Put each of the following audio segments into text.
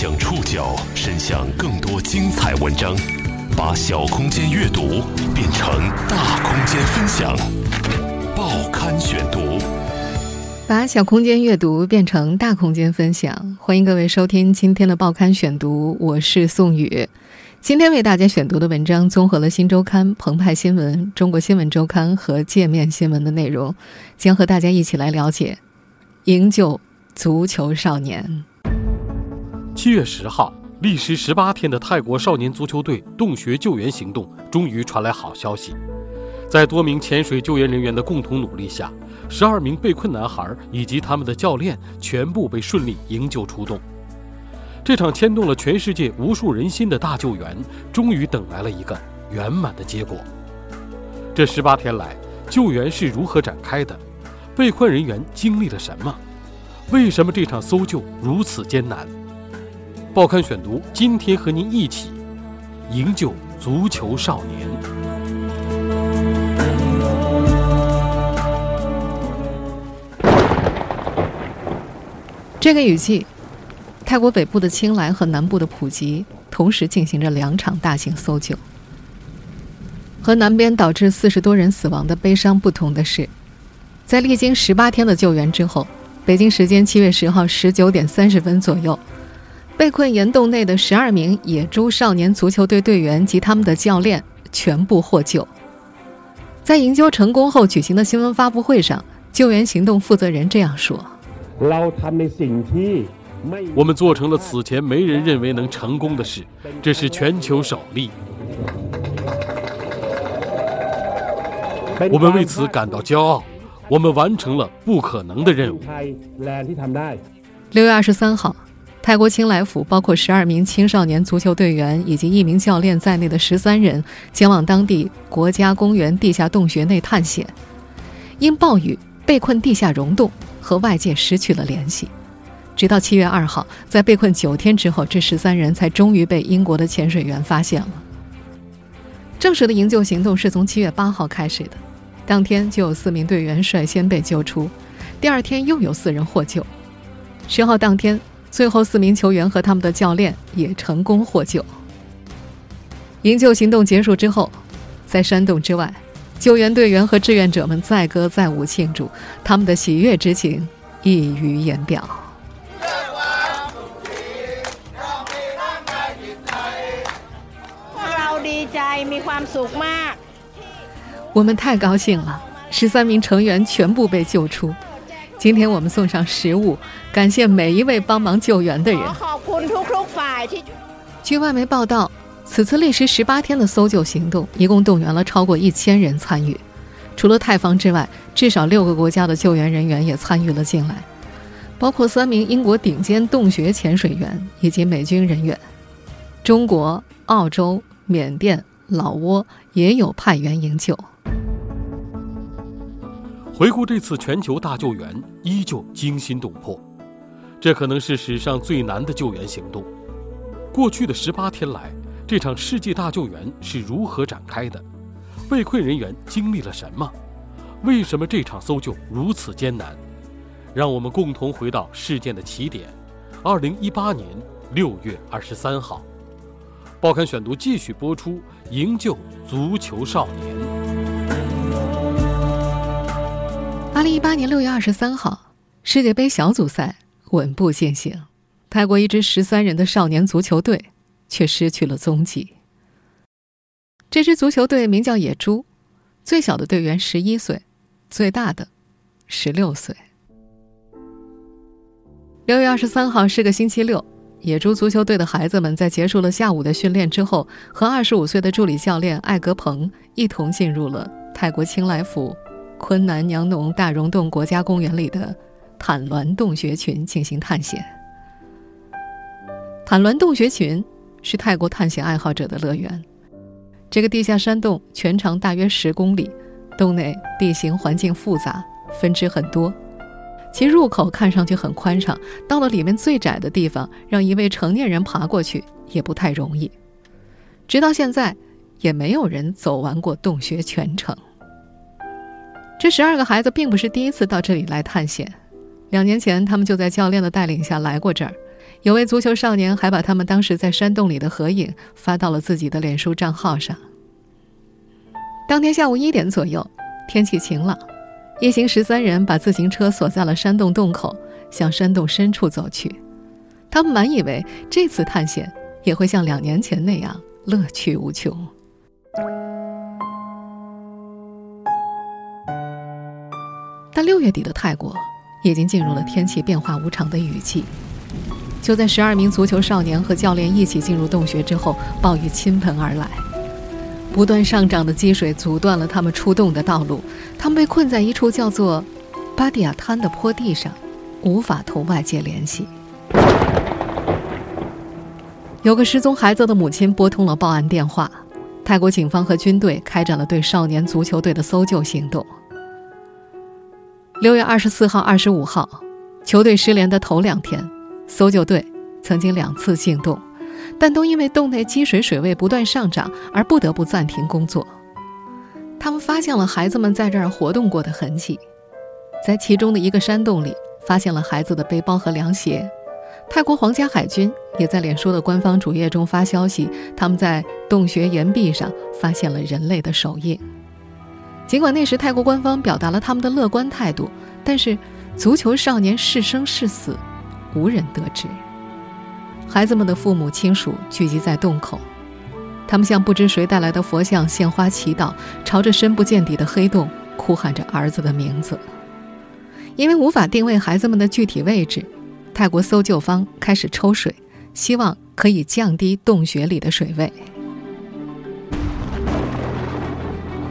将触角伸向更多精彩文章，把小空间阅读变成大空间分享。报刊选读，把小空间阅读变成大空间分享。欢迎各位收听今天的报刊选读，我是宋宇。今天为大家选读的文章综合了《新周刊》、澎湃新闻、《中国新闻周刊》和界面新闻的内容，将和大家一起来了解营救足球少年。七月十号，历时十八天的泰国少年足球队洞穴救援行动终于传来好消息。在多名潜水救援人员的共同努力下，十二名被困男孩以及他们的教练全部被顺利营救出洞。这场牵动了全世界无数人心的大救援，终于等来了一个圆满的结果。这十八天来，救援是如何展开的？被困人员经历了什么？为什么这场搜救如此艰难？报刊选读，今天和您一起营救足球少年。这个雨季，泰国北部的清莱和南部的普吉同时进行着两场大型搜救。和南边导致四十多人死亡的悲伤不同的是，在历经十八天的救援之后，北京时间七月十号十九点三十分左右。被困岩洞内的十二名野猪少年足球队队员及他们的教练全部获救。在营救成功后举行的新闻发布会上，救援行动负责人这样说：“我们做成了此前没人认为能成功的事，这是全球首例。我们为此感到骄傲，我们完成了不可能的任务。”六月二十三号。泰国清莱府包括十二名青少年足球队员以及一名教练在内的十三人前往当地国家公园地下洞穴内探险。因暴雨被困地下溶洞，和外界失去了联系。直到七月二号，在被困九天之后，这十三人才终于被英国的潜水员发现了。正式的营救行动是从七月八号开始的，当天就有四名队员率先被救出，第二天又有四人获救。十号当天。最后，四名球员和他们的教练也成功获救。营救行动结束之后，在山洞之外，救援队员和志愿者们载歌载舞庆祝，他们的喜悦之情溢于言表。我们太高兴了，十三名成员全部被救出。今天我们送上食物，感谢每一位帮忙救援的人。据外媒报道，此次历时十八天的搜救行动，一共动员了超过一千人参与。除了泰方之外，至少六个国家的救援人员也参与了进来，包括三名英国顶尖洞穴潜水员以及美军人员。中国、澳洲、缅甸、老挝也有派员营救。回顾这次全球大救援，依旧惊心动魄。这可能是史上最难的救援行动。过去的十八天来，这场世界大救援是如何展开的？被困人员经历了什么？为什么这场搜救如此艰难？让我们共同回到事件的起点：二零一八年六月二十三号。报刊选读继续播出：营救足球少年。二零一八年六月二十三号，世界杯小组赛稳步进行，泰国一支十三人的少年足球队却失去了踪迹。这支足球队名叫野猪，最小的队员十一岁，最大的十六岁。六月二十三号是个星期六，野猪足球队的孩子们在结束了下午的训练之后，和二十五岁的助理教练艾格鹏一同进入了泰国清莱府。昆南娘农大溶洞国家公园里的坦峦洞穴群进行探险。坦峦洞穴群是泰国探险爱好者的乐园。这个地下山洞全长大约十公里，洞内地形环境复杂，分支很多，其入口看上去很宽敞，到了里面最窄的地方，让一位成年人爬过去也不太容易。直到现在，也没有人走完过洞穴全程。这十二个孩子并不是第一次到这里来探险，两年前他们就在教练的带领下来过这儿。有位足球少年还把他们当时在山洞里的合影发到了自己的脸书账号上。当天下午一点左右，天气晴朗，一行十三人把自行车锁在了山洞洞口，向山洞深处走去。他们满以为这次探险也会像两年前那样乐趣无穷。但六月底的泰国已经进入了天气变化无常的雨季。就在十二名足球少年和教练一起进入洞穴之后，暴雨倾盆而来，不断上涨的积水阻断了他们出洞的道路。他们被困在一处叫做巴迪亚滩的坡地上，无法同外界联系。有个失踪孩子的母亲拨通了报案电话，泰国警方和军队开展了对少年足球队的搜救行动。六月二十四号、二十五号，球队失联的头两天。搜救队曾经两次进洞，但都因为洞内积水水位不断上涨而不得不暂停工作。他们发现了孩子们在这儿活动过的痕迹，在其中的一个山洞里发现了孩子的背包和凉鞋。泰国皇家海军也在脸书的官方主页中发消息，他们在洞穴岩壁上发现了人类的手印。尽管那时泰国官方表达了他们的乐观态度，但是足球少年是生是死。无人得知。孩子们的父母亲属聚集在洞口，他们向不知谁带来的佛像献花祈祷，朝着深不见底的黑洞哭喊着儿子的名字。因为无法定位孩子们的具体位置，泰国搜救方开始抽水，希望可以降低洞穴里的水位。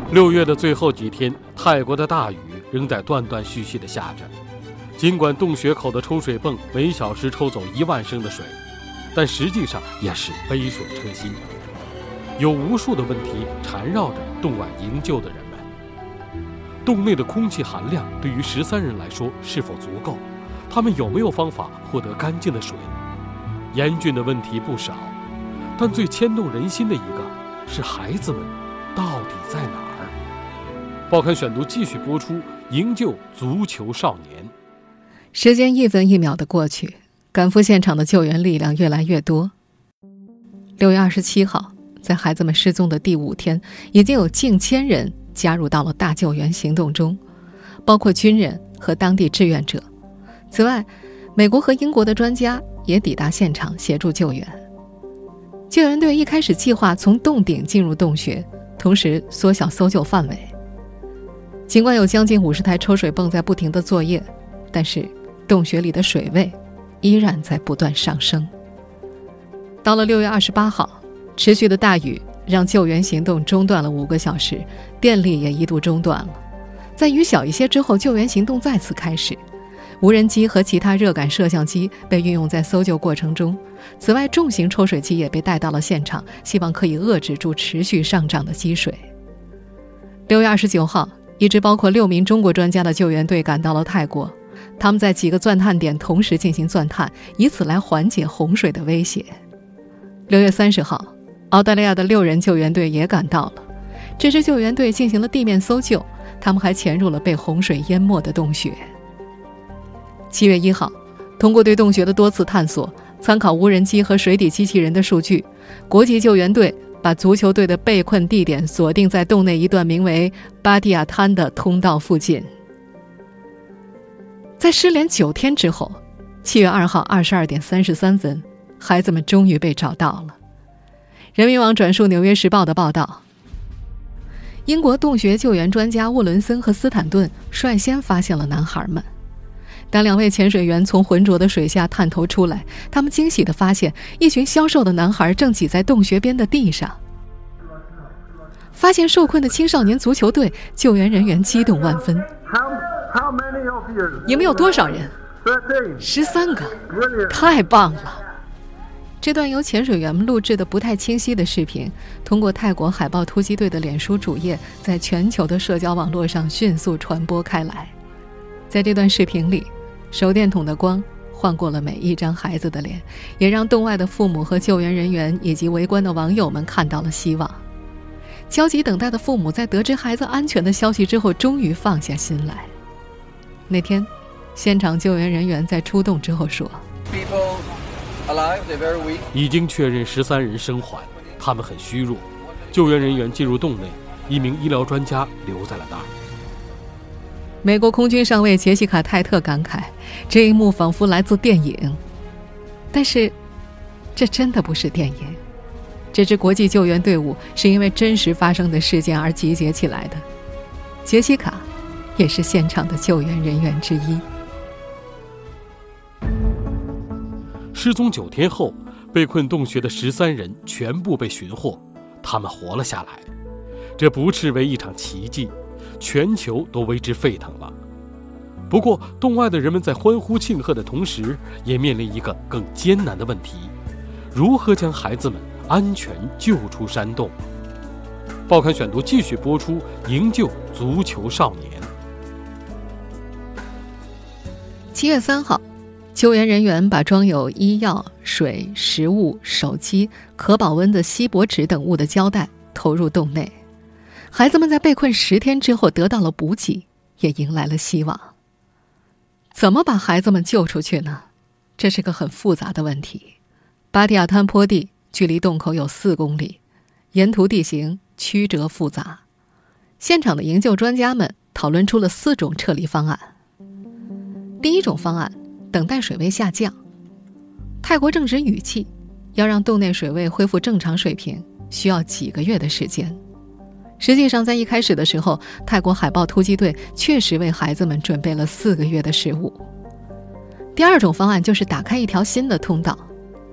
六月的最后几天，泰国的大雨仍在断断续续地下着。尽管洞穴口的抽水泵每小时抽走一万升的水，但实际上也是杯水车薪。有无数的问题缠绕着洞外营救的人们。洞内的空气含量对于十三人来说是否足够？他们有没有方法获得干净的水？严峻的问题不少，但最牵动人心的一个是孩子们到底在哪？报刊选读继续播出：营救足球少年。时间一分一秒的过去，赶赴现场的救援力量越来越多。六月二十七号，在孩子们失踪的第五天，已经有近千人加入到了大救援行动中，包括军人和当地志愿者。此外，美国和英国的专家也抵达现场协助救援。救援队一开始计划从洞顶进入洞穴，同时缩小搜救范围。尽管有将近五十台抽水泵在不停的作业，但是。洞穴里的水位依然在不断上升。到了六月二十八号，持续的大雨让救援行动中断了五个小时，电力也一度中断了。在雨小一些之后，救援行动再次开始。无人机和其他热感摄像机被运用在搜救过程中。此外，重型抽水机也被带到了现场，希望可以遏制住持续上涨的积水。六月二十九号，一支包括六名中国专家的救援队赶到了泰国。他们在几个钻探点同时进行钻探，以此来缓解洪水的威胁。六月三十号，澳大利亚的六人救援队也赶到了。这支救援队进行了地面搜救，他们还潜入了被洪水淹没的洞穴。七月一号，通过对洞穴的多次探索，参考无人机和水底机器人的数据，国际救援队把足球队的被困地点锁定在洞内一段名为巴蒂亚滩的通道附近。在失联九天之后，七月二号二十二点三十三分，孩子们终于被找到了。人民网转述《纽约时报》的报道：英国洞穴救援专家沃伦森和斯坦顿率先发现了男孩们。当两位潜水员从浑浊的水下探头出来，他们惊喜地发现一群消瘦的男孩正挤在洞穴边的地上。发现受困的青少年足球队救援人员激动万分。你们有多少人？十三个，太棒了！这段由潜水员们录制的不太清晰的视频，通过泰国海豹突击队的脸书主页，在全球的社交网络上迅速传播开来。在这段视频里，手电筒的光晃过了每一张孩子的脸，也让洞外的父母和救援人员以及围观的网友们看到了希望。焦急等待的父母在得知孩子安全的消息之后，终于放下心来。那天，现场救援人员在出动之后说：“ People 已经确认十三人生还，他们很虚弱。救援人员进入洞内，一名医疗专家留在了那儿。美国空军上尉杰西卡·泰特感慨：“这一幕仿佛来自电影。”但是，这真的不是电影。这支国际救援队伍是因为真实发生的事件而集结起来的。杰西卡也是现场的救援人员之一。失踪九天后，被困洞穴的十三人全部被寻获，他们活了下来。这不斥为一场奇迹，全球都为之沸腾了。不过，洞外的人们在欢呼庆贺的同时，也面临一个更艰难的问题：如何将孩子们安全救出山洞？报刊选读继续播出：营救足球少年。七月三号。救援人员把装有医药、水、食物、手机、可保温的锡箔纸等物的胶带投入洞内。孩子们在被困十天之后得到了补给，也迎来了希望。怎么把孩子们救出去呢？这是个很复杂的问题。巴蒂亚滩坡地距离洞口有四公里，沿途地形曲折复杂。现场的营救专家们讨论出了四种撤离方案。第一种方案。等待水位下降。泰国正值雨季，要让洞内水位恢复正常水平，需要几个月的时间。实际上，在一开始的时候，泰国海豹突击队确实为孩子们准备了四个月的食物。第二种方案就是打开一条新的通道。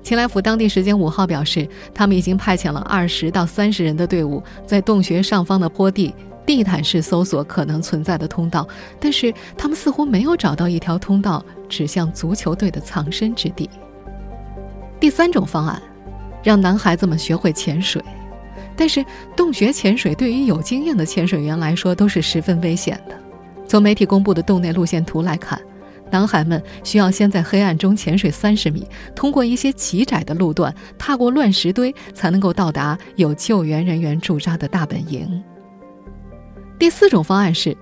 清莱府当地时间五号表示，他们已经派遣了二十到三十人的队伍，在洞穴上方的坡地。地毯式搜索可能存在的通道，但是他们似乎没有找到一条通道指向足球队的藏身之地。第三种方案，让男孩子们学会潜水，但是洞穴潜水对于有经验的潜水员来说都是十分危险的。从媒体公布的洞内路线图来看，男孩们需要先在黑暗中潜水三十米，通过一些极窄的路段，踏过乱石堆，才能够到达有救援人员驻扎的大本营。第四种方案是，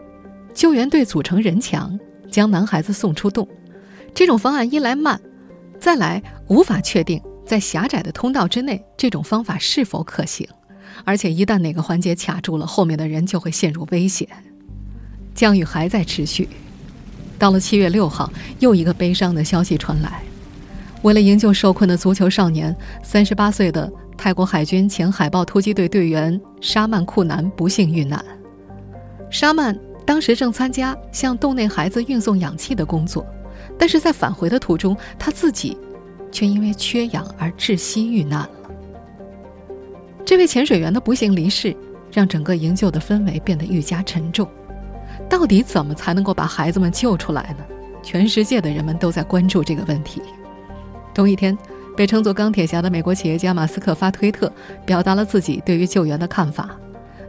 救援队组成人墙，将男孩子送出洞。这种方案一来慢，再来无法确定在狭窄的通道之内这种方法是否可行。而且一旦哪个环节卡住了，后面的人就会陷入危险。降雨还在持续，到了七月六号，又一个悲伤的消息传来：为了营救受困的足球少年，三十八岁的泰国海军前海豹突击队队员沙曼库南不幸遇难。沙曼当时正参加向洞内孩子运送氧气的工作，但是在返回的途中，他自己却因为缺氧而窒息遇难了。这位潜水员的不幸离世，让整个营救的氛围变得愈加沉重。到底怎么才能够把孩子们救出来呢？全世界的人们都在关注这个问题。同一天，被称作“钢铁侠”的美国企业家马斯克发推特，表达了自己对于救援的看法。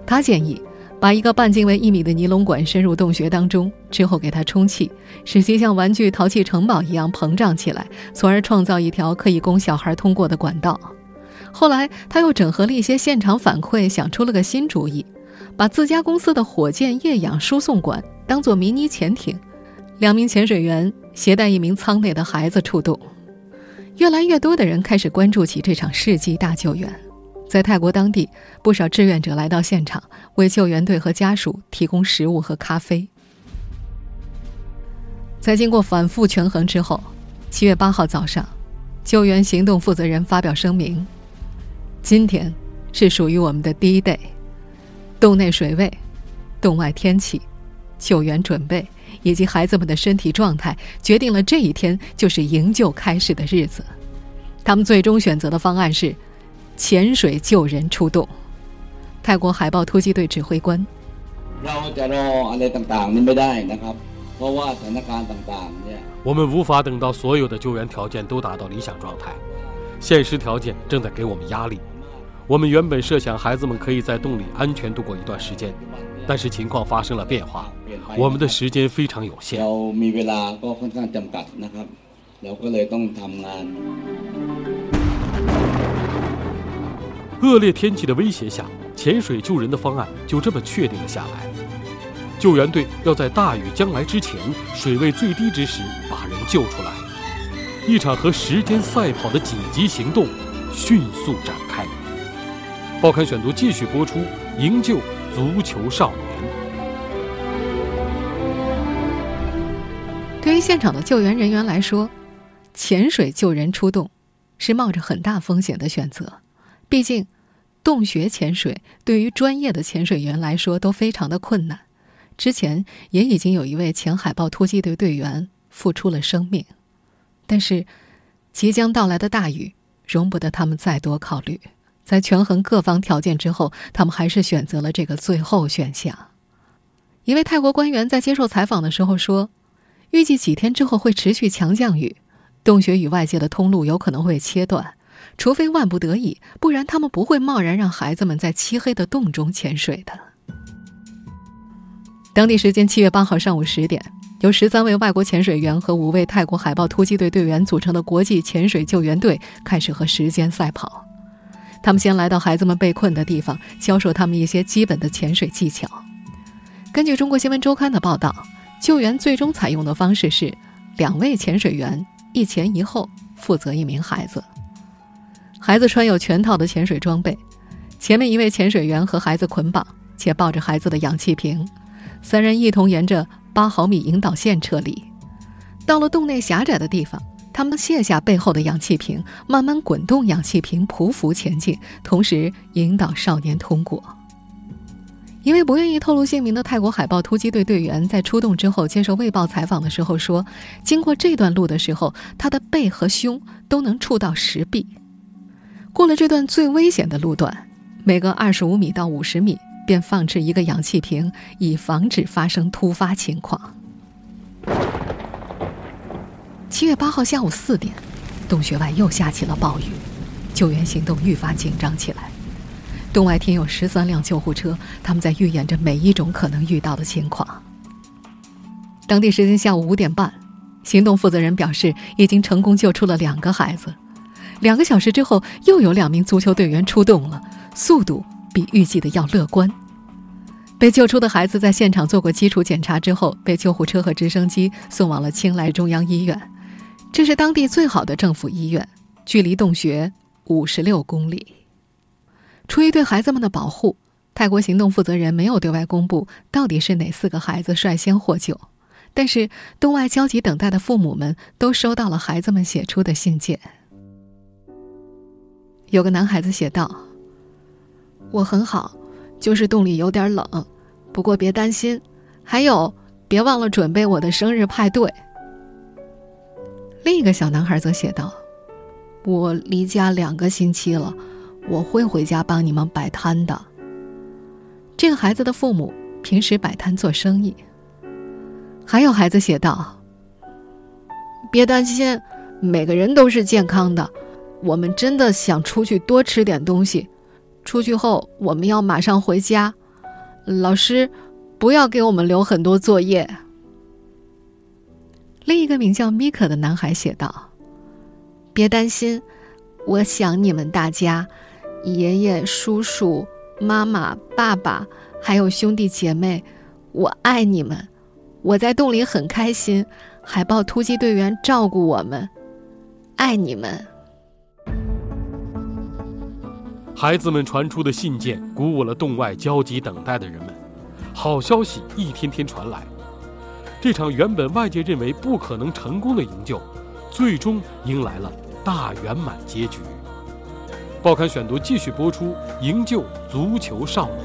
他建议。把一个半径为一米的尼龙管伸入洞穴当中，之后给它充气，使其像玩具淘气城堡一样膨胀起来，从而创造一条可以供小孩通过的管道。后来，他又整合了一些现场反馈，想出了个新主意，把自家公司的火箭液氧输送管当做迷你潜艇，两名潜水员携带一名舱内的孩子出动。越来越多的人开始关注起这场世纪大救援。在泰国当地，不少志愿者来到现场，为救援队和家属提供食物和咖啡。在经过反复权衡之后，七月八号早上，救援行动负责人发表声明：“今天是属于我们的第一 day，洞内水位、洞外天气、救援准备以及孩子们的身体状态，决定了这一天就是营救开始的日子。他们最终选择的方案是。”潜水救人出动，泰国海豹突击队指挥官。我们无法等到所有的救援条件都达到理想状态，现实条件正在给我们压力。我们原本设想孩子们可以在洞里安全度过一段时间，但是情况发生了变化，我们的时间非常有限。恶劣天气的威胁下，潜水救人的方案就这么确定了下来。救援队要在大雨将来之前，水位最低之时把人救出来。一场和时间赛跑的紧急行动迅速展开。报刊选读继续播出：营救足球少年。对于现场的救援人员来说，潜水救人出动是冒着很大风险的选择。毕竟，洞穴潜水对于专业的潜水员来说都非常的困难。之前也已经有一位前海豹突击队队员付出了生命。但是，即将到来的大雨容不得他们再多考虑。在权衡各方条件之后，他们还是选择了这个最后选项。一位泰国官员在接受采访的时候说：“预计几天之后会持续强降雨，洞穴与外界的通路有可能会切断，除非万不得已，不然他们不会贸然让孩子们在漆黑的洞中潜水的。”当地时间七月八号上午十点。由十三位外国潜水员和五位泰国海豹突击队队员组成的国际潜水救援队开始和时间赛跑。他们先来到孩子们被困的地方，教授他们一些基本的潜水技巧。根据中国新闻周刊的报道，救援最终采用的方式是两位潜水员一前一后负责一名孩子。孩子穿有全套的潜水装备，前面一位潜水员和孩子捆绑，且抱着孩子的氧气瓶，三人一同沿着。八毫米引导线撤离，到了洞内狭窄的地方，他们卸下背后的氧气瓶，慢慢滚动氧气瓶匍匐前进，同时引导少年通过。一位不愿意透露姓名的泰国海豹突击队队员在出动之后接受《卫报》采访的时候说：“经过这段路的时候，他的背和胸都能触到石壁。过了这段最危险的路段，每隔二十五米到五十米。”便放置一个氧气瓶，以防止发生突发情况。七月八号下午四点，洞穴外又下起了暴雨，救援行动愈发紧张起来。洞外停有十三辆救护车，他们在预演着每一种可能遇到的情况。当地时间下午五点半，行动负责人表示，已经成功救出了两个孩子。两个小时之后，又有两名足球队员出动了，速度。比预计的要乐观。被救出的孩子在现场做过基础检查之后，被救护车和直升机送往了青莱中央医院，这是当地最好的政府医院，距离洞穴五十六公里。出于对孩子们的保护，泰国行动负责人没有对外公布到底是哪四个孩子率先获救，但是洞外焦急等待的父母们都收到了孩子们写出的信件。有个男孩子写道。我很好，就是洞里有点冷，不过别担心。还有，别忘了准备我的生日派对。另一个小男孩则写道：“我离家两个星期了，我会回家帮你们摆摊的。”这个孩子的父母平时摆摊做生意。还有孩子写道：“别担心，每个人都是健康的。我们真的想出去多吃点东西。”出去后，我们要马上回家。老师，不要给我们留很多作业。另一个名叫米可的男孩写道：“别担心，我想你们大家，爷爷、叔叔、妈妈、爸爸，还有兄弟姐妹，我爱你们。我在洞里很开心，海豹突击队员照顾我们，爱你们。”孩子们传出的信件鼓舞了洞外焦急等待的人们，好消息一天天传来。这场原本外界认为不可能成功的营救，最终迎来了大圆满结局。报刊选读继续播出：营救足球少年。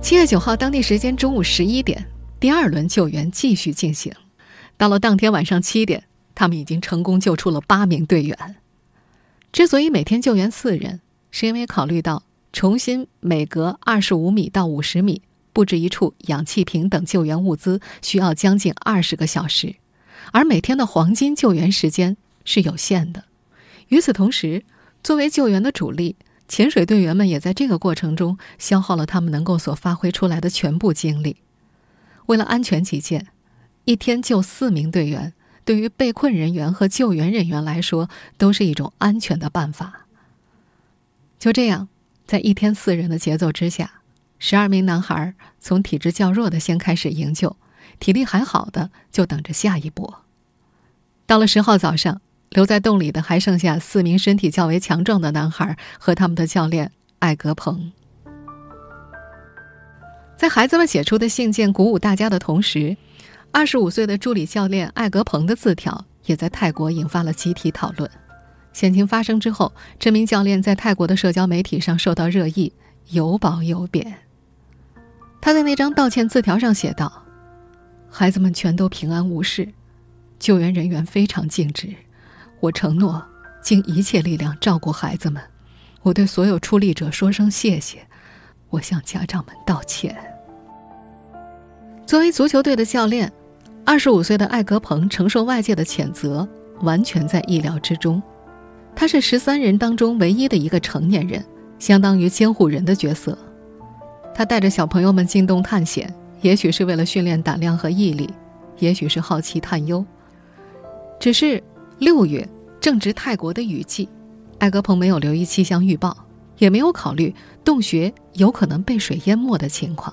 七月九号，当地时间中午十一点，第二轮救援继续进行。到了当天晚上七点，他们已经成功救出了八名队员。之所以每天救援四人，是因为考虑到重新每隔二十五米到五十米布置一处氧气瓶等救援物资需要将近二十个小时，而每天的黄金救援时间是有限的。与此同时，作为救援的主力，潜水队员们也在这个过程中消耗了他们能够所发挥出来的全部精力。为了安全起见，一天救四名队员。对于被困人员和救援人员来说，都是一种安全的办法。就这样，在一天四人的节奏之下，十二名男孩从体质较弱的先开始营救，体力还好的就等着下一波。到了十号早上，留在洞里的还剩下四名身体较为强壮的男孩和他们的教练艾格鹏。在孩子们写出的信件鼓舞大家的同时，二十五岁的助理教练艾格鹏的字条也在泰国引发了集体讨论。险情发生之后，这名教练在泰国的社交媒体上受到热议，有褒有贬。他在那张道歉字条上写道：“孩子们全都平安无事，救援人员非常尽职，我承诺尽一切力量照顾孩子们。我对所有出力者说声谢谢，我向家长们道歉。”作为足球队的教练，二十五岁的艾格鹏承受外界的谴责，完全在意料之中。他是十三人当中唯一的一个成年人，相当于监护人的角色。他带着小朋友们进洞探险，也许是为了训练胆量和毅力，也许是好奇探幽。只是六月正值泰国的雨季，艾格鹏没有留意气象预报，也没有考虑洞穴有可能被水淹没的情况。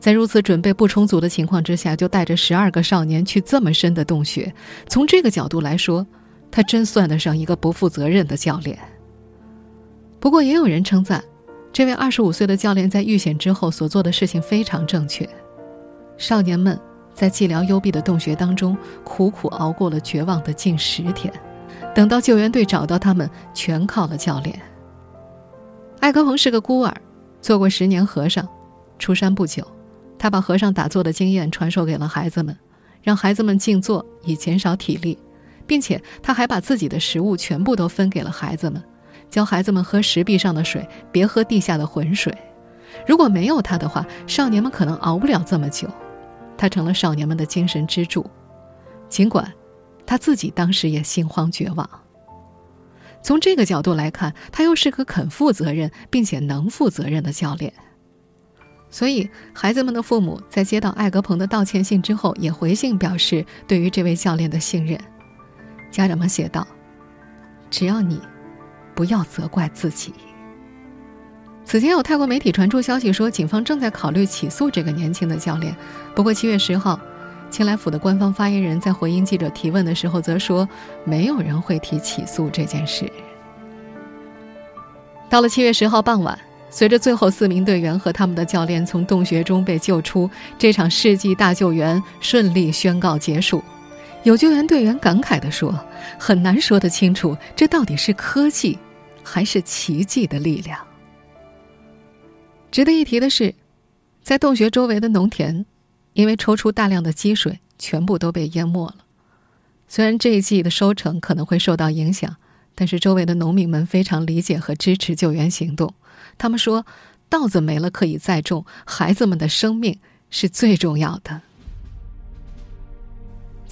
在如此准备不充足的情况之下，就带着十二个少年去这么深的洞穴，从这个角度来说，他真算得上一个不负责任的教练。不过，也有人称赞，这位二十五岁的教练在遇险之后所做的事情非常正确。少年们在寂寥幽闭的洞穴当中苦苦熬过了绝望的近十天，等到救援队找到他们，全靠了教练。艾格鹏是个孤儿，做过十年和尚，出山不久。他把和尚打坐的经验传授给了孩子们，让孩子们静坐以减少体力，并且他还把自己的食物全部都分给了孩子们，教孩子们喝石壁上的水，别喝地下的浑水。如果没有他的话，少年们可能熬不了这么久。他成了少年们的精神支柱，尽管他自己当时也心慌绝望。从这个角度来看，他又是个肯负责任并且能负责任的教练。所以，孩子们的父母在接到艾格鹏的道歉信之后，也回信表示对于这位教练的信任。家长们写道：“只要你不要责怪自己。”此前有泰国媒体传出消息说，警方正在考虑起诉这个年轻的教练。不过，七月十号，青来府的官方发言人在回应记者提问的时候则说，没有人会提起诉这件事。到了七月十号傍晚。随着最后四名队员和他们的教练从洞穴中被救出，这场世纪大救援顺利宣告结束。有救援队员感慨地说：“很难说得清楚，这到底是科技，还是奇迹的力量。”值得一提的是，在洞穴周围的农田，因为抽出大量的积水，全部都被淹没了。虽然这一季的收成可能会受到影响，但是周围的农民们非常理解和支持救援行动。他们说：“稻子没了可以再种，孩子们的生命是最重要的。”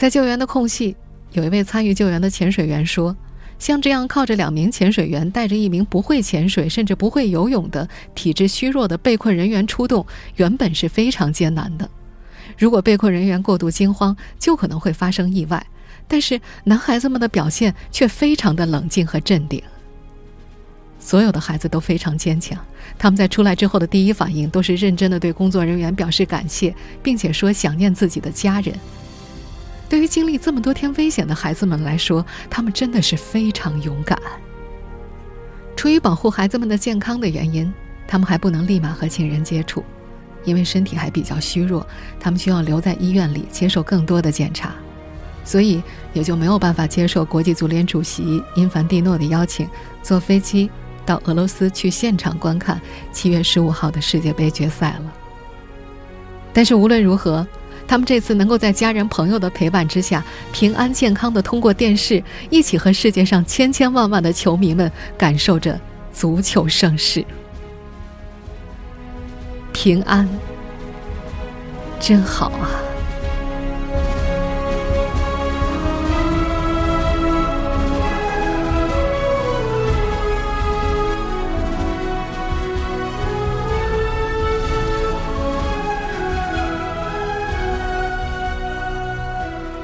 在救援的空隙，有一位参与救援的潜水员说：“像这样靠着两名潜水员带着一名不会潜水甚至不会游泳的体质虚弱的被困人员出动，原本是非常艰难的。如果被困人员过度惊慌，就可能会发生意外。但是男孩子们的表现却非常的冷静和镇定。”所有的孩子都非常坚强，他们在出来之后的第一反应都是认真的对工作人员表示感谢，并且说想念自己的家人。对于经历这么多天危险的孩子们来说，他们真的是非常勇敢。出于保护孩子们的健康的原因，他们还不能立马和亲人接触，因为身体还比较虚弱，他们需要留在医院里接受更多的检查，所以也就没有办法接受国际足联主席因凡蒂诺的邀请，坐飞机。到俄罗斯去现场观看七月十五号的世界杯决赛了。但是无论如何，他们这次能够在家人朋友的陪伴之下，平安健康的通过电视，一起和世界上千千万万的球迷们感受着足球盛世。平安，真好啊！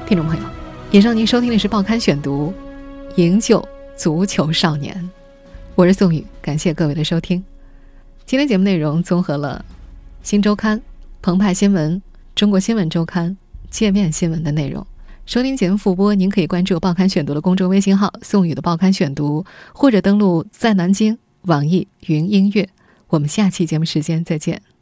听众朋友，以上您收听的是《报刊选读》，营救足球少年，我是宋宇，感谢各位的收听。今天节目内容综合了《新周刊》、澎湃新闻、中国新闻周刊、界面新闻的内容。收听节目复播，您可以关注《报刊选读》的公众微信号“宋宇的报刊选读”，或者登录在南京网易云音乐。我们下期节目时间再见。